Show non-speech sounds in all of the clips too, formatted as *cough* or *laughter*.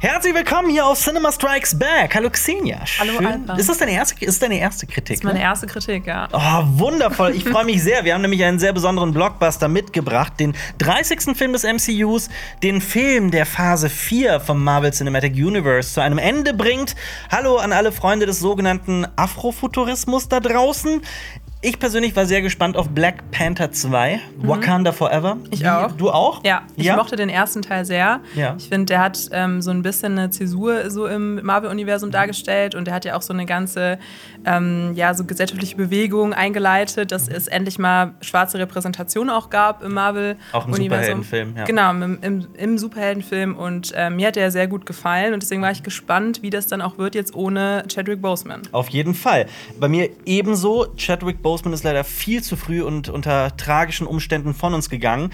Herzlich willkommen hier auf Cinema Strikes Back. Hallo Xenia. Hallo Alba. Ist das deine erste, ist deine erste Kritik? Das ist meine ne? erste Kritik, ja. Oh, wundervoll. Ich *laughs* freue mich sehr. Wir haben nämlich einen sehr besonderen Blockbuster mitgebracht. Den 30. Film des MCUs. Den Film, der Phase 4 vom Marvel Cinematic Universe zu einem Ende bringt. Hallo an alle Freunde des sogenannten Afrofuturismus da draußen. Ich persönlich war sehr gespannt auf Black Panther 2, Wakanda Forever. Ich Wie- auch. Du auch? Ja, ich ja? mochte den ersten Teil sehr. Ja. Ich finde, der hat ähm, so ein bisschen eine Zäsur so im Marvel-Universum dargestellt und der hat ja auch so eine ganze ähm, ja, so gesellschaftliche Bewegung eingeleitet, dass es endlich mal schwarze Repräsentation auch gab im Marvel-Universum. Auch ein Superheldenfilm, ja. Genau, im, im, im Superheldenfilm und ähm, mir hat der sehr gut gefallen und deswegen war ich gespannt, wie das dann auch wird jetzt ohne Chadwick Boseman. Auf jeden Fall. Bei mir ebenso. Chadwick Boseman ist leider viel zu früh und unter tragischen Umständen von uns gegangen.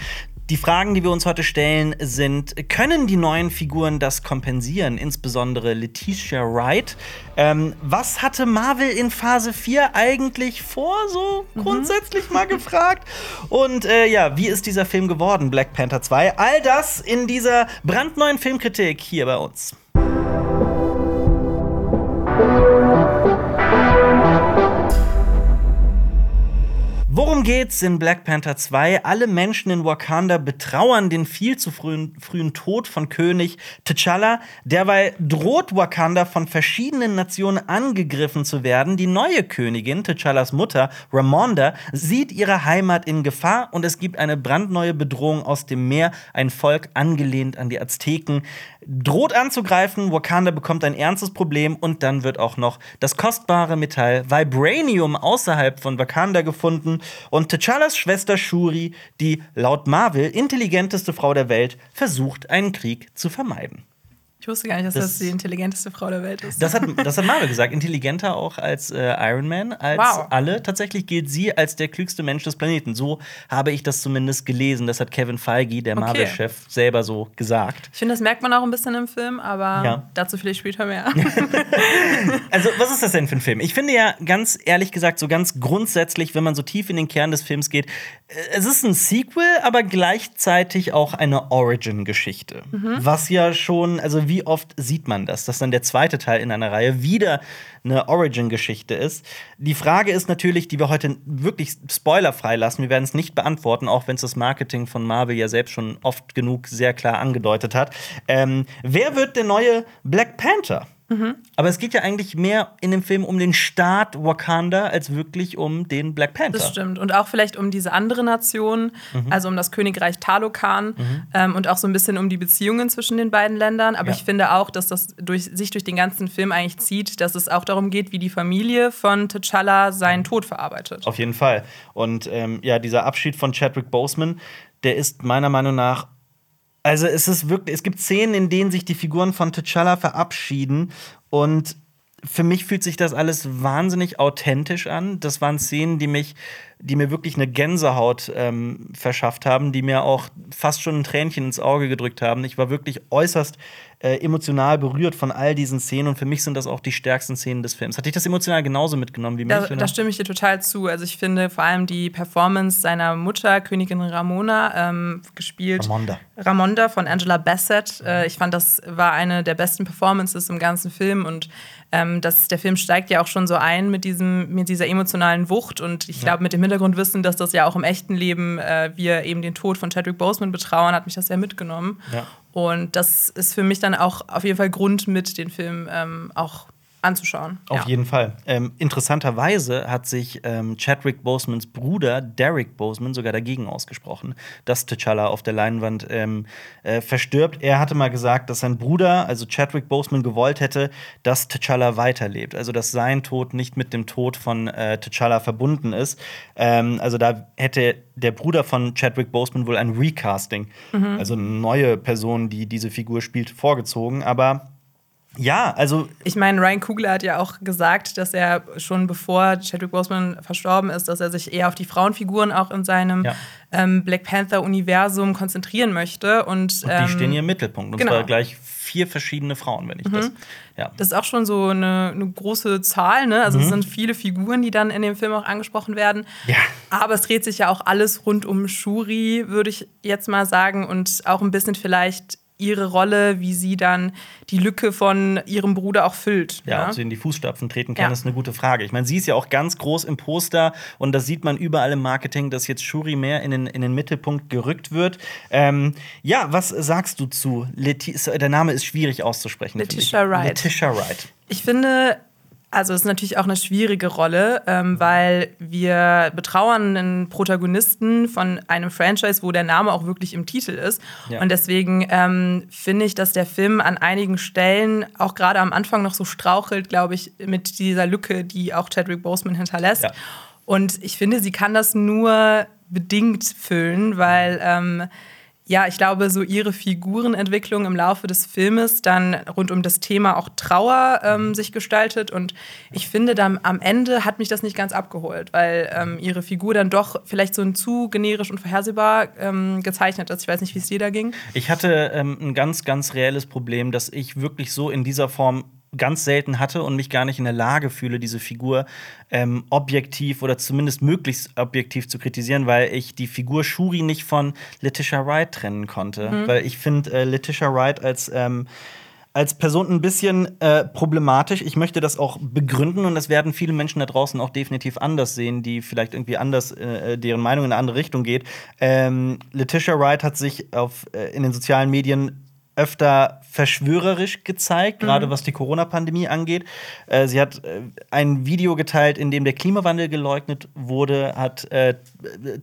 Die Fragen, die wir uns heute stellen, sind: Können die neuen Figuren das kompensieren? Insbesondere Letitia Wright. Ähm, was hatte Marvel in Phase 4 eigentlich vor? So grundsätzlich mal gefragt. Und äh, ja, wie ist dieser Film geworden, Black Panther 2? All das in dieser brandneuen Filmkritik hier bei uns. Geht's in Black Panther 2? Alle Menschen in Wakanda betrauern den viel zu frühen, frühen Tod von König T'Challa. Derweil droht Wakanda von verschiedenen Nationen angegriffen zu werden. Die neue Königin, T'Challas Mutter, Ramonda, sieht ihre Heimat in Gefahr und es gibt eine brandneue Bedrohung aus dem Meer. Ein Volk angelehnt an die Azteken droht anzugreifen. Wakanda bekommt ein ernstes Problem und dann wird auch noch das kostbare Metall Vibranium außerhalb von Wakanda gefunden. Und T'Challas Schwester Shuri, die laut Marvel intelligenteste Frau der Welt, versucht, einen Krieg zu vermeiden. Ich wusste gar nicht, dass Das- das, die intelligenteste Frau der Welt ist. Das hat, das hat Marvel gesagt. Intelligenter auch als äh, Iron Man, als Wow. alle. Tatsächlich gilt sie als der klügste Mensch des Planeten. So habe ich das zumindest gelesen. Das hat Kevin Feige, der Okay. Marvel-Chef, selber so gesagt. Ich finde, das merkt man auch ein bisschen im Film, aber Ja. dazu vielleicht später mehr. *laughs* Also, was ist das denn für ein Film? Ich finde ja ganz ehrlich gesagt, so ganz grundsätzlich, wenn man so tief in den Kern des Films geht, äh, es ist ein Sequel, aber gleichzeitig auch eine Origin-Geschichte. Was ja schon, also wie oft sieht man das, dass dann der zweite Teil in einer Reihe wieder eine Origin-Geschichte ist? Die Frage ist natürlich, die wir heute wirklich spoilerfrei lassen, wir werden es nicht beantworten, auch wenn es das Marketing von Marvel ja selbst schon oft genug sehr klar angedeutet hat. Ähm, wer wird der neue Black Panther? Aber es geht ja eigentlich mehr in dem Film um den Staat Wakanda als wirklich um den Black Panther. Das stimmt. Und auch vielleicht um diese andere Nation, Mhm. also um das Königreich Talokan ähm, und auch so ein bisschen um die Beziehungen zwischen den beiden Ländern. Aber Ja. ich finde auch, dass das durch, sich durch den ganzen Film eigentlich zieht, dass es auch darum geht, wie die Familie von T'Challa seinen Tod verarbeitet. Auf jeden Fall. Und ähm, ja, dieser Abschied von Chadwick Boseman, der ist meiner Meinung nach. Also es ist wirklich, es gibt Szenen, in denen sich die Figuren von T'Challa verabschieden und für mich fühlt sich das alles wahnsinnig authentisch an. Das waren Szenen, die mich, die mir wirklich eine Gänsehaut ähm, verschafft haben, die mir auch fast schon ein Tränchen ins Auge gedrückt haben. Ich war wirklich äußerst äh, emotional berührt von all diesen Szenen und für mich sind das auch die stärksten Szenen des Films. Hat dich das emotional genauso mitgenommen wie mich? Da, da stimme ich dir total zu. Also ich finde vor allem die Performance seiner Mutter, Königin Ramona, ähm, gespielt. Ramonda. Ramonda von Angela Bassett. Äh, ich fand, das war eine der besten Performances im ganzen Film und ähm, das, der Film steigt ja auch schon so ein mit, diesem, mit dieser emotionalen Wucht und ich glaube, mit dem Hintergrundwissen, dass das ja auch im echten Leben äh, wir eben den Tod von Chadwick Boseman betrauern, hat mich das sehr mitgenommen. Ja. Und das ist für mich dann auch auf jeden Fall Grund, mit den Film ähm, auch anzuschauen. Auf ja. jeden Fall. Ähm, interessanterweise hat sich ähm, Chadwick Bosemans Bruder Derek Boseman sogar dagegen ausgesprochen, dass T'Challa auf der Leinwand ähm, äh, verstirbt. Er hatte mal gesagt, dass sein Bruder, also Chadwick Boseman, gewollt hätte, dass T'Challa weiterlebt. Also dass sein Tod nicht mit dem Tod von äh, T'Challa verbunden ist. Ähm, also da hätte der Bruder von Chadwick Boseman wohl ein Recasting, also eine neue Person, die diese Figur spielt, vorgezogen. Aber ja, also Ich meine, Ryan Coogler hat ja auch gesagt, dass er schon bevor Chadwick Boseman verstorben ist, dass er sich eher auf die Frauenfiguren auch in seinem Ja. ähm, Black Panther-Universum konzentrieren möchte. Und, Und ähm, die stehen hier im Mittelpunkt. Und genau. zwar gleich vier verschiedene Frauen, wenn ich das. Ja. Das ist auch schon so eine, eine große Zahl, ne? Also es sind viele Figuren, die dann in dem Film auch angesprochen werden. Mhm. Ja. Aber es dreht sich ja auch alles rund um Shuri, würde ich jetzt mal sagen, und auch ein bisschen vielleicht ihre Rolle, wie sie dann die Lücke von ihrem Bruder auch füllt. Ja, Ja, ob sie in die Fußstapfen treten kann, Ja. ist eine gute Frage. Ich meine, sie ist ja auch ganz groß im Poster und das sieht man überall im Marketing, dass jetzt Shuri mehr in den, in den Mittelpunkt gerückt wird. Ähm, ja, was sagst du zu Leti Der Name ist schwierig auszusprechen. Letitia Wright. Letitia Wright. Ich finde, also es ist natürlich auch eine schwierige Rolle, ähm, weil wir betrauern einen Protagonisten von einem Franchise, wo der Name auch wirklich im Titel ist. Ja. Und deswegen ähm, finde ich, dass der Film an einigen Stellen auch gerade am Anfang noch so strauchelt, glaube ich, mit dieser Lücke, die auch Chadwick Boseman hinterlässt. Ja. Und ich finde, sie kann das nur bedingt füllen, weil ähm, ja, ich glaube, so ihre Figurenentwicklung im Laufe des Filmes dann rund um das Thema auch Trauer ähm, sich gestaltet. Und ich finde, dann am Ende hat mich das nicht ganz abgeholt, weil ähm, ihre Figur dann doch vielleicht so ein zu generisch und vorhersehbar ähm, gezeichnet ist. Ich weiß nicht, wie es dir da ging. Ich hatte ähm, ein ganz, ganz reelles Problem, dass ich wirklich so in dieser Form ganz selten hatte und mich gar nicht in der Lage fühle, diese Figur ähm, objektiv oder zumindest möglichst objektiv zu kritisieren, weil ich die Figur Shuri nicht von Letitia Wright trennen konnte. Weil ich finde äh, Letitia Wright als ähm, als Person ein bisschen äh, problematisch. Ich möchte das auch begründen und das werden viele Menschen da draußen auch definitiv anders sehen, die vielleicht irgendwie anders, äh, deren Meinung in eine andere Richtung geht. Ähm, Letitia Wright hat sich auf, äh, in den sozialen Medien öfter verschwörerisch gezeigt, gerade was die Corona-Pandemie angeht. Äh, sie hat äh, ein Video geteilt, in dem der Klimawandel geleugnet wurde, hat äh,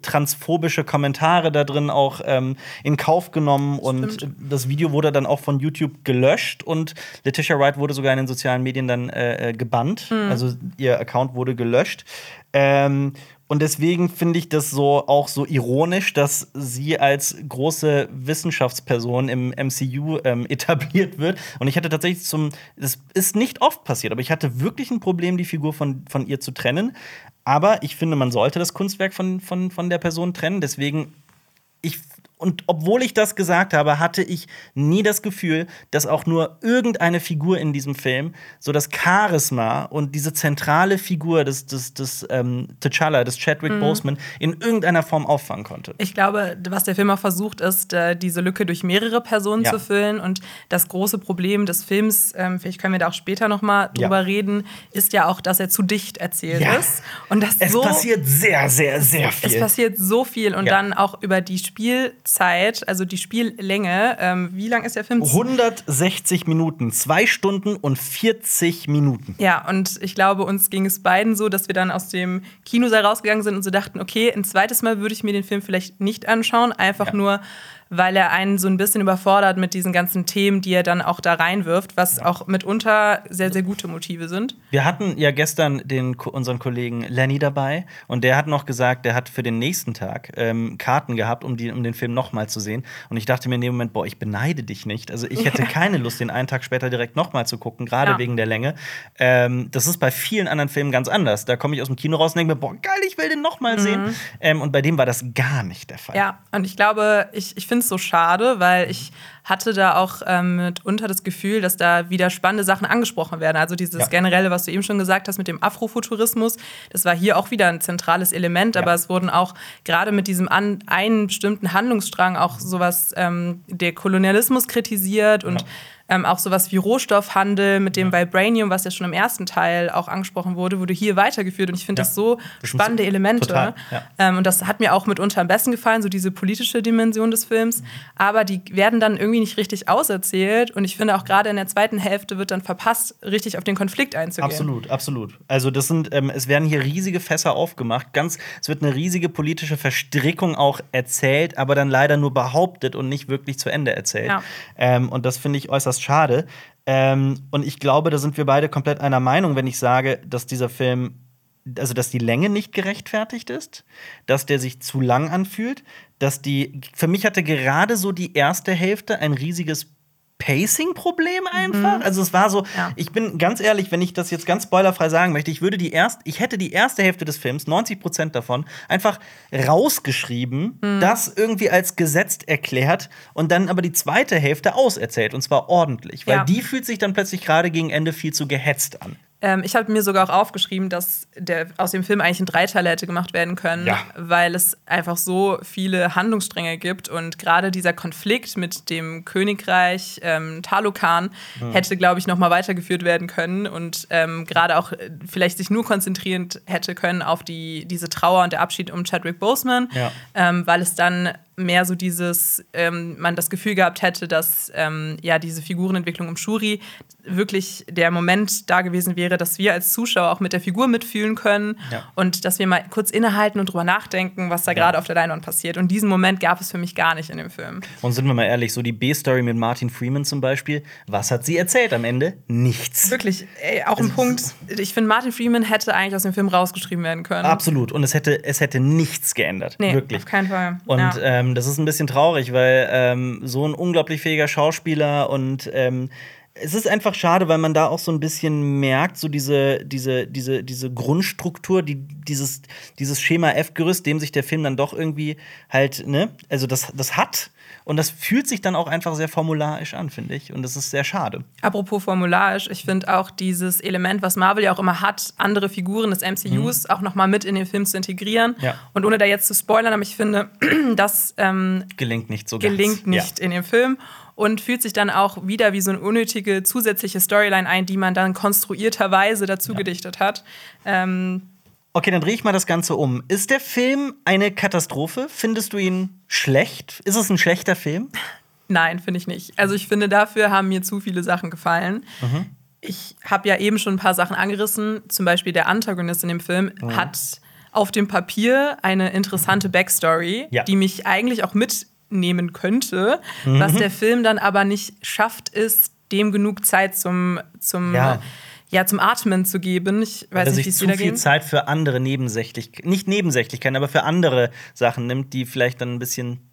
transphobische Kommentare da drin auch ähm, in Kauf genommen und Stimmt. das Video wurde dann auch von YouTube gelöscht und Letitia Wright wurde sogar in den sozialen Medien dann äh, äh, gebannt. Also ihr Account wurde gelöscht. Ähm, und deswegen finde ich das so auch so ironisch, dass sie als große Wissenschaftsperson im MCU ähm, etabliert wird. Und ich hatte tatsächlich zum, das ist nicht oft passiert, aber ich hatte wirklich ein Problem, die Figur von, von ihr zu trennen. Aber ich finde, man sollte das Kunstwerk von, von, von der Person trennen. Deswegen ich und obwohl ich das gesagt habe, hatte ich nie das Gefühl, dass auch nur irgendeine Figur in diesem Film so das Charisma und diese zentrale Figur des, des, des ähm, T'Challa, des Chadwick Boseman, in irgendeiner Form auffangen konnte. Ich glaube, was der Film auch versucht, ist, äh, diese Lücke durch mehrere Personen Ja. zu füllen. Und das große Problem des Films, ähm, vielleicht können wir da auch später noch mal Ja. drüber reden, ist ja auch, dass er zu dicht erzählt Ja. ist. Und das Es so passiert sehr, sehr, sehr viel. es passiert so viel und Ja. dann auch über die Spielzeit, also die Spiellänge. Ähm, wie lang ist der Film? 160 Minuten, zwei Stunden und 40 Minuten. Ja, und ich glaube, uns ging es beiden so, dass wir dann aus dem Kinosaal rausgegangen sind und so dachten, okay, ein zweites Mal würde ich mir den Film vielleicht nicht anschauen, einfach Ja. nur, weil er einen so ein bisschen überfordert mit diesen ganzen Themen, die er dann auch da reinwirft, was auch mitunter sehr, sehr gute Motive sind. Wir hatten ja gestern den, unseren Kollegen Lenny dabei und der hat noch gesagt, der hat für den nächsten Tag ähm, Karten gehabt, um, die, um den Film nochmal zu sehen. Und ich dachte mir in dem Moment, boah, ich beneide dich nicht. Also ich hätte *laughs* keine Lust, den einen Tag später direkt nochmal zu gucken, gerade Ja. wegen der Länge. Ähm, das ist bei vielen anderen Filmen ganz anders. Da komme ich aus dem Kino raus und denke mir, boah, geil, ich will den nochmal sehen. Ähm, und bei dem war das gar nicht der Fall. Ja, und ich glaube, ich, ich finde es so schade, weil ich hatte da auch ähm, mitunter das Gefühl, dass da wieder spannende Sachen angesprochen werden. Also dieses Ja. generelle, was du eben schon gesagt hast mit dem Afrofuturismus, das war hier auch wieder ein zentrales Element, aber Ja. es wurden auch gerade mit diesem an, einen bestimmten Handlungsstrang auch sowas, ähm, der Kolonialismus kritisiert und Ja. Ähm, auch sowas wie Rohstoffhandel mit dem Vibranium, was ja schon im ersten Teil auch angesprochen wurde, wurde hier weitergeführt. Und ich finde Ja. das so Das spannende Elemente. total, ja. Ähm, und das hat mir auch mitunter am besten gefallen, so diese politische Dimension des Films. Aber die werden dann irgendwie nicht richtig auserzählt. Und ich finde auch gerade in der zweiten Hälfte wird dann verpasst, richtig auf den Konflikt einzugehen. Absolut, absolut. Also das sind, ähm, es werden hier riesige Fässer aufgemacht. Ganz, es wird eine riesige politische Verstrickung auch erzählt, aber dann leider nur behauptet und nicht wirklich zu Ende erzählt. Ja. Ähm, und das finde ich äußerst schade. Ähm, und ich glaube, da sind wir beide komplett einer Meinung, wenn ich sage, dass dieser Film, also dass die Länge nicht gerechtfertigt ist, dass der sich zu lang anfühlt, dass die, für mich hatte gerade so die erste Hälfte ein riesiges Pacing-Problem einfach. Also es war so, Ja. ich bin ganz ehrlich, wenn ich das jetzt ganz spoilerfrei sagen möchte, ich würde die erst, ich hätte die erste Hälfte des Films, 90 Prozent davon, einfach rausgeschrieben, das irgendwie als gesetzt erklärt und dann aber die zweite Hälfte auserzählt und zwar ordentlich, weil Ja. die fühlt sich dann plötzlich gerade gegen Ende viel zu gehetzt an. Ähm, ich habe mir sogar auch aufgeschrieben, dass der, aus dem Film eigentlich ein Dreiteiler hätte gemacht werden können, Ja. weil es einfach so viele Handlungsstränge gibt und gerade dieser Konflikt mit dem Königreich ähm, Talokan Hm. hätte, glaube ich, noch mal weitergeführt werden können und ähm, gerade auch äh, vielleicht sich nur konzentrieren hätte können auf die, diese Trauer und der Abschied um Chadwick Boseman, Ja. ähm, weil es dann mehr so dieses, ähm, man das Gefühl gehabt hätte, dass ähm, ja diese Figurenentwicklung um Shuri wirklich der Moment da gewesen wäre, dass wir als Zuschauer auch mit der Figur mitfühlen können Ja. und dass wir mal kurz innehalten und drüber nachdenken, was da gerade auf der Leinwand passiert. Und diesen Moment gab es für mich gar nicht in dem Film. Und sind wir mal ehrlich, so die B-Story mit Martin Freeman zum Beispiel, was hat sie erzählt am Ende? Nichts. Wirklich, ey, auch ein Also, Punkt. Ich finde, Martin Freeman hätte eigentlich aus dem Film rausgeschrieben werden können. Absolut. Und es hätte, es hätte nichts geändert. Nee, Wirklich. auf keinen Fall. Und ja. Ähm, das ist ein bisschen traurig, weil ähm, so ein unglaublich fähiger Schauspieler und ähm, es ist einfach schade, weil man da auch so ein bisschen merkt, so diese, diese, diese, diese Grundstruktur, die, dieses, dieses Schema F-Gerüst, dem sich der Film dann doch irgendwie halt, ne, also das, das hat. Und das fühlt sich dann auch einfach sehr formularisch an, finde ich. Und das ist sehr schade. Apropos formularisch, ich finde auch dieses Element, was Marvel ja auch immer hat, andere Figuren des MCUs auch noch mal mit in den Film zu integrieren. Mhm. Ja. Und ohne da jetzt zu spoilern, aber ich finde, *clears throat* das ähm, Gelingt nicht so ganz. gelingt nicht in dem Film und fühlt sich dann auch wieder wie so eine unnötige zusätzliche Storyline ein, die man dann konstruierterweise dazu gedichtet hat. Ähm, Okay, dann drehe ich mal das Ganze um. Ist der Film eine Katastrophe? Findest du ihn schlecht? Ist es ein schlechter Film? *laughs* Nein, finde ich nicht. Also ich finde, dafür haben mir zu viele Sachen gefallen. Mhm. Ich habe ja eben schon ein paar Sachen angerissen. Zum Beispiel der Antagonist in dem Film Mhm. hat auf dem Papier eine interessante Backstory, Ja. die mich eigentlich auch mitnehmen könnte. Mhm. Was der Film dann aber nicht schafft, ist, dem genug Zeit zum, zum, Ja. ja. zum Atmen zu geben. Ich weiß Weil nicht, wie es da viel ging. Zeit für andere nebensächlich, nicht Nebensächlichkeiten, aber für andere Sachen nimmt, die vielleicht dann ein bisschen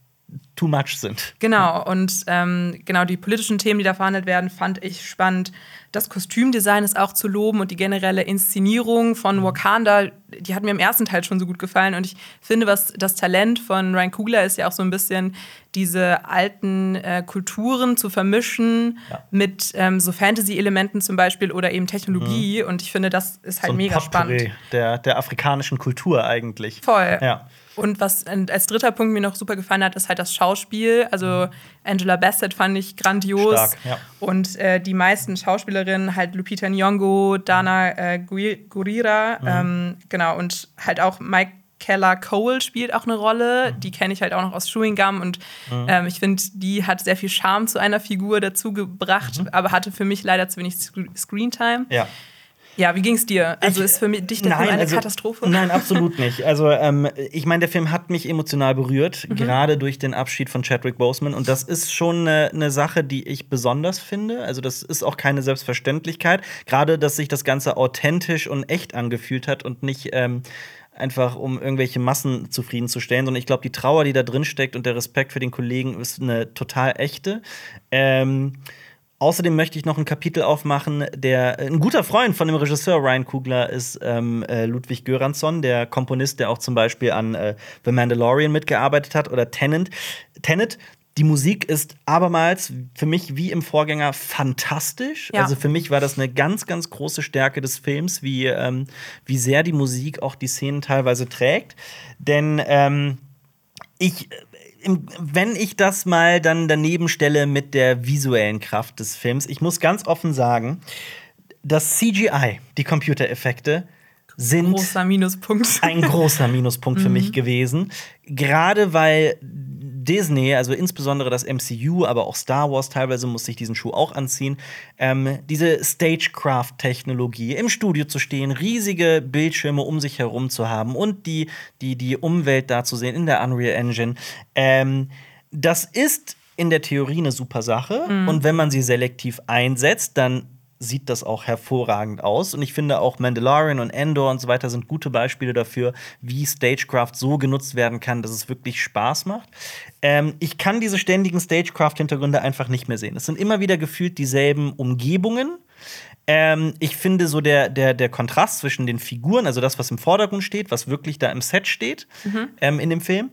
too much sind. Genau, und ähm, genau die politischen Themen, die da verhandelt werden, fand ich spannend. Das Kostümdesign ist auch zu loben und die generelle Inszenierung Mhm. von Wakanda, die hat mir im ersten Teil schon so gut gefallen. Und ich finde, was das Talent von Ryan Coogler ist ja auch so ein bisschen, diese alten äh, Kulturen zu vermischen Ja. mit ähm, so Fantasy-Elementen zum Beispiel oder eben Technologie. Und ich finde, das ist halt Mhm. So mega Potpourri spannend. Der, der afrikanischen Kultur eigentlich. Voll. Ja. Und was als dritter Punkt mir noch super gefallen hat, ist halt das Schauspiel. Also Angela Bassett fand ich grandios. Stark, ja. Und äh, die meisten Schauspielerinnen, halt Lupita Nyong'o, Dana äh, Gurira, ähm, genau. Und halt auch Mike Keller Cole spielt auch eine Rolle. Die kenne ich halt auch noch aus Chewing Gum. Und ähm, ich finde, die hat sehr viel Charme zu einer Figur dazu gebracht, aber hatte für mich leider zu wenig Sc- Screentime. Ja. Ja, wie ging es dir? Also ist für mich dich der Film eine also, Katastrophe? Nein, absolut *laughs* nicht. Also, ähm, ich meine, der Film hat mich emotional berührt, Mhm. gerade durch den Abschied von Chadwick Boseman. Und das ist schon eine, eine Sache, die ich besonders finde. Also, das ist auch keine Selbstverständlichkeit. Gerade, dass sich das Ganze authentisch und echt angefühlt hat und nicht. Ähm, Einfach um irgendwelche Massen zufriedenzustellen, sondern ich glaube, die Trauer, die da drin steckt und der Respekt für den Kollegen ist eine total echte. Ähm, Außerdem möchte ich noch ein Kapitel aufmachen, der ein guter Freund von dem Regisseur Ryan Coogler ist ähm, äh, Ludwig Göransson, der Komponist, der auch zum Beispiel an äh, The Mandalorian mitgearbeitet hat oder Tenet. Tenet. Die Musik ist abermals für mich wie im Vorgänger fantastisch. Ja. Also für mich war das eine ganz, ganz große Stärke des Films, wie, ähm, wie sehr die Musik auch die Szenen teilweise trägt. Denn ähm, ich, wenn ich das mal dann daneben stelle mit der visuellen Kraft des Films, ich muss ganz offen sagen, das CGI, die Computereffekte, sind Großer ein großer Minuspunkt für mich gewesen. Gerade weil Disney, also insbesondere das MCU, aber auch Star Wars, teilweise musste ich diesen Schuh auch anziehen, ähm, diese Stagecraft-Technologie, im Studio zu stehen, riesige Bildschirme um sich herum zu haben und die, die, die Umwelt da zu sehen in der Unreal Engine. Ähm, das ist in der Theorie eine super Sache. Und wenn man sie selektiv einsetzt, dann sieht das auch hervorragend aus. Und ich finde auch Mandalorian und Endor und so weiter sind gute Beispiele dafür, wie Stagecraft so genutzt werden kann, dass es wirklich Spaß macht. Ähm, ich kann diese ständigen Stagecraft-Hintergründe einfach nicht mehr sehen. Es sind immer wieder gefühlt dieselben Umgebungen. Ähm, ich finde so der, der, der Kontrast zwischen den Figuren, also das, was im Vordergrund steht, was wirklich da im Set steht, ähm, in dem Film,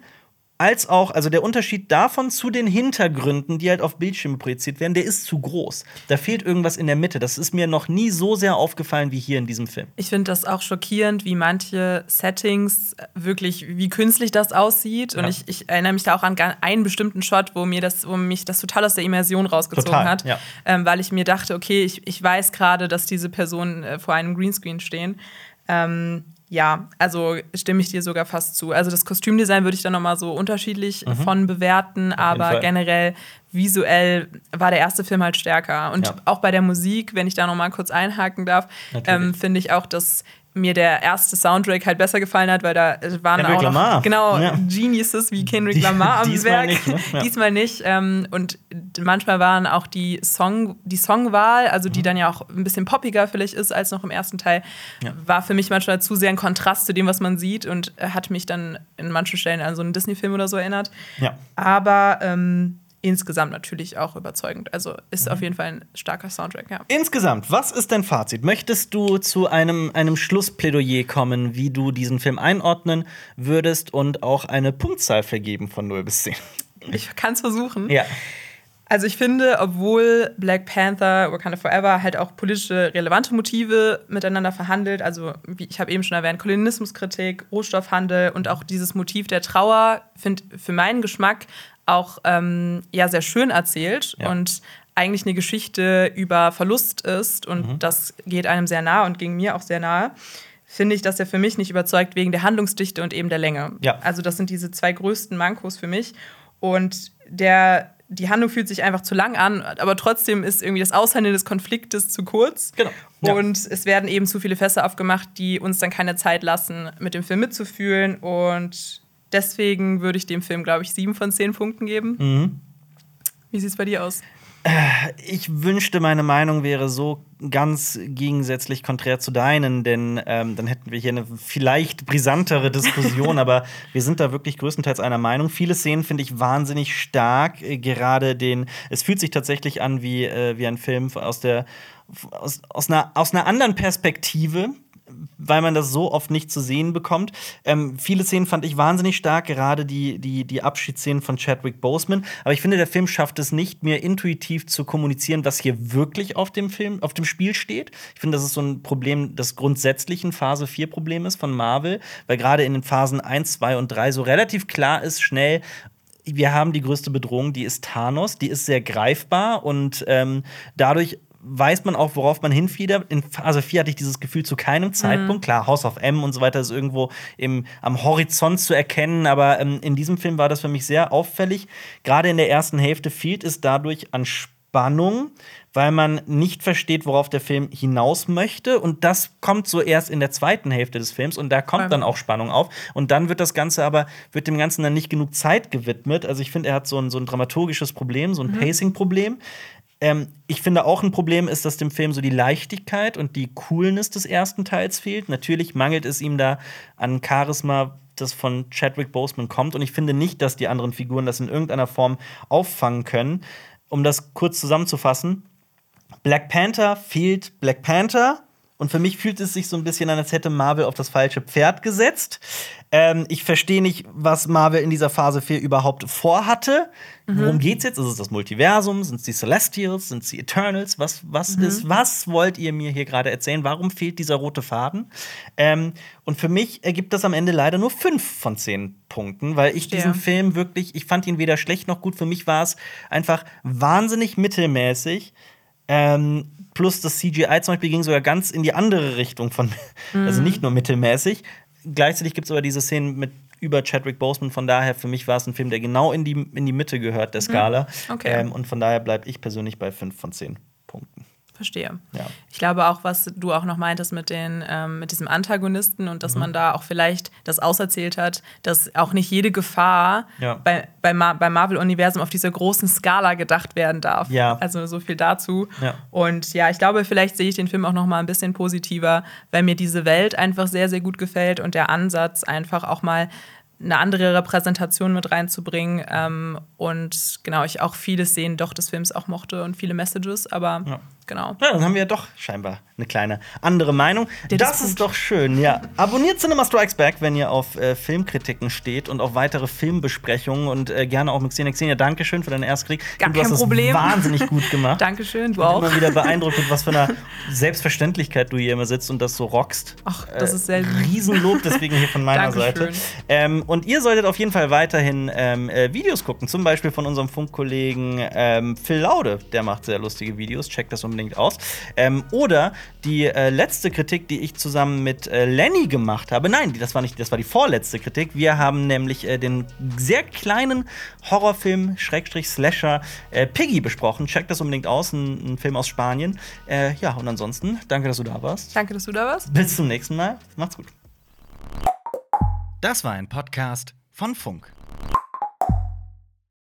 als auch, also der Unterschied davon zu den Hintergründen, die halt auf Bildschirme projiziert werden, der ist zu groß. Da fehlt irgendwas in der Mitte. Das ist mir noch nie so sehr aufgefallen wie hier in diesem Film. Ich finde das auch schockierend, wie manche Settings wirklich, wie künstlich das aussieht. Ja. Und ich, ich, erinnere mich da auch an einen bestimmten Shot, wo mir das, wo mich das total aus der Immersion rausgezogen total, hat. Ja. Ähm, weil ich mir dachte, okay, ich, ich weiß gerade, dass diese Personen äh, vor einem Greenscreen stehen. Ähm, ja, also stimme ich dir sogar fast zu. Also das Kostümdesign würde ich dann nochmal so unterschiedlich mhm. von bewerten, aber generell visuell war der erste Film halt stärker. Und ja. auch bei der Musik, wenn ich da nochmal kurz einhaken darf, ähm, finde ich auch, dass mir der erste Soundtrack halt besser gefallen hat, weil da waren Kendrick auch noch, Lamar. genau ja. Geniuses wie Kendrick Lamar am diesmal Werk. Nicht, ne? ja. Diesmal nicht. Ähm, und manchmal waren auch die Song, die Songwahl, also die mhm. dann ja auch ein bisschen poppiger vielleicht ist als noch im ersten Teil, ja. war für mich manchmal zu sehr ein Kontrast zu dem, was man sieht und hat mich dann in manchen Stellen an so einen Disney-Film oder so erinnert. Ja. Aber ähm, insgesamt natürlich auch überzeugend. Also ist mhm. auf jeden Fall ein starker Soundtrack, ja. Insgesamt, was ist dein Fazit? Möchtest du zu einem, einem Schlussplädoyer kommen, wie du diesen Film einordnen würdest und auch eine Punktzahl vergeben von 0 bis 10? Ich kann es versuchen. Ja. Also ich finde, obwohl Black Panther, Wakanda Forever halt auch politische relevante Motive miteinander verhandelt, also wie ich habe eben schon erwähnt, Kolonialismuskritik, Rohstoffhandel und auch dieses Motiv der Trauer, finde für meinen Geschmack auch ähm, ja sehr schön erzählt ja. und eigentlich eine Geschichte über Verlust ist und mhm. das geht einem sehr nah und ging mir auch sehr nahe finde ich, dass er für mich nicht überzeugt wegen der Handlungsdichte und eben der Länge. Ja. Also das sind diese zwei größten Mankos für mich. Und der, die Handlung fühlt sich einfach zu lang an, aber trotzdem ist irgendwie das Aushandeln des Konfliktes zu kurz. Genau. Ja. Und es werden eben zu viele Fässer aufgemacht, die uns dann keine Zeit lassen, mit dem Film mitzufühlen. Und Deswegen würde ich dem Film, glaube ich, sieben von zehn Punkten geben. Mhm. Wie sieht es bei dir aus? Äh, ich wünschte, meine Meinung wäre so ganz gegensätzlich konträr zu deinen, denn ähm, dann hätten wir hier eine vielleicht brisantere Diskussion, *laughs* aber wir sind da wirklich größtenteils einer Meinung. Viele Szenen finde ich wahnsinnig stark, äh, gerade den, es fühlt sich tatsächlich an wie, äh, wie ein Film aus der aus, aus, einer, aus einer anderen Perspektive, weil man das so oft nicht zu sehen bekommt. Ähm, viele Szenen fand ich wahnsinnig stark, gerade die, die, die Abschiedsszenen von Chadwick Boseman. Aber ich finde, der Film schafft es nicht, mir intuitiv zu kommunizieren, was hier wirklich auf dem Film, auf dem Spiel steht. Ich finde, das ist so ein Problem, das grundsätzlich ein Phase 4 Problem ist von Marvel, weil gerade in den Phasen 1, 2 und 3 so relativ klar ist, schnell, wir haben die größte Bedrohung, die ist Thanos, die ist sehr greifbar und ähm, dadurch weiß man auch, worauf man hinfiedert. In Phase 4 hatte ich dieses Gefühl zu keinem Zeitpunkt. Mhm. Klar, House of M und so weiter ist irgendwo im, am Horizont zu erkennen, aber ähm, in diesem Film war das für mich sehr auffällig. Gerade in der ersten Hälfte fehlt es dadurch an Spannung, weil man nicht versteht, worauf der Film hinaus möchte. Und das kommt so erst in der zweiten Hälfte des Films und da kommt dann auch Spannung auf. Und dann wird das Ganze aber, wird dem Ganzen dann nicht genug Zeit gewidmet. Also ich finde, er hat so ein, so ein dramaturgisches Problem, so ein mhm. Pacing-Problem. Ähm, ich finde auch ein Problem ist, dass dem Film so die Leichtigkeit und die Coolness des ersten Teils fehlt. Natürlich mangelt es ihm da an Charisma, das von Chadwick Boseman kommt. Und ich finde nicht, dass die anderen Figuren das in irgendeiner Form auffangen können. Um das kurz zusammenzufassen: Black Panther fehlt Black Panther. Und für mich fühlt es sich so ein bisschen an, als hätte Marvel auf das falsche Pferd gesetzt. Ähm, ich verstehe nicht, was Marvel in dieser Phase 4 überhaupt vorhatte. Mhm. Worum geht's jetzt? Ist es das Multiversum? Sind es die Celestials? Sind es die Eternals? Was, was mhm. ist, was wollt ihr mir hier gerade erzählen? Warum fehlt dieser rote Faden? Ähm, und für mich ergibt das am Ende leider nur fünf von zehn Punkten, weil ich diesen ja. Film wirklich, ich fand ihn weder schlecht noch gut. Für mich war es einfach wahnsinnig mittelmäßig. Ähm, plus das CGI zum Beispiel ging sogar ganz in die andere Richtung von, mhm. also nicht nur mittelmäßig gleichzeitig gibt es aber diese Szenen mit über Chadwick Boseman. Von daher, für mich war es ein Film, der genau in die, in die Mitte gehört der mhm. Skala. Okay. Ähm, und von daher bleibe ich persönlich bei 5 von 10 Punkten. Verstehe. Ja. Ich glaube auch, was du auch noch meintest mit, den, ähm, mit diesem Antagonisten und dass mhm. man da auch vielleicht das auserzählt hat, dass auch nicht jede Gefahr ja. bei, bei Ma beim Marvel-Universum auf dieser großen Skala gedacht werden darf. Ja. Also so viel dazu. Und ja, ich glaube, vielleicht sehe ich den Film auch noch mal ein bisschen positiver, weil mir diese Welt einfach sehr, sehr gut gefällt und der Ansatz einfach auch mal eine andere Repräsentation mit reinzubringen. Ähm, und genau, ich auch viele Szenen doch des Films auch mochte und viele Messages, aber ja, genau. Ja, dann haben wir ja doch scheinbar eine kleine andere Meinung. Der das Disput. ist doch schön, ja. Abonniert Cinema Strikes Back, wenn ihr auf äh, Filmkritiken steht und auf weitere Filmbesprechungen und äh, gerne auch mit Xenia. Xenia, Dankeschön für deinen Erstkrieg. Gar du hast kein das Problem. wahnsinnig gut gemacht. *laughs* Dankeschön, du Ich bin auch. immer wieder beeindruckt, mit was für einer Selbstverständlichkeit du hier immer sitzt und das so rockst. Ach, das ist sehr lieb. Riesenlob, deswegen hier von meiner. Seite. Ähm, und ihr solltet auf jeden Fall weiterhin ähm, äh, Videos gucken, zum Beispiel von unserem Funkkollegen ähm, Phil Laude, der macht sehr lustige Videos, checkt das unbedingt aus. Ähm, oder die äh, letzte Kritik, die ich zusammen mit äh, Lenny gemacht habe. Nein, das war nicht, das war die vorletzte Kritik. Wir haben nämlich äh, den sehr kleinen Horrorfilm Schrägstrich Slasher äh, Piggy besprochen. Checkt das unbedingt aus, ein, ein Film aus Spanien. Äh, ja, und ansonsten, danke, dass du da warst. Danke, dass du da warst. Bis zum nächsten Mal. Macht's gut. Das war ein Podcast von Funk.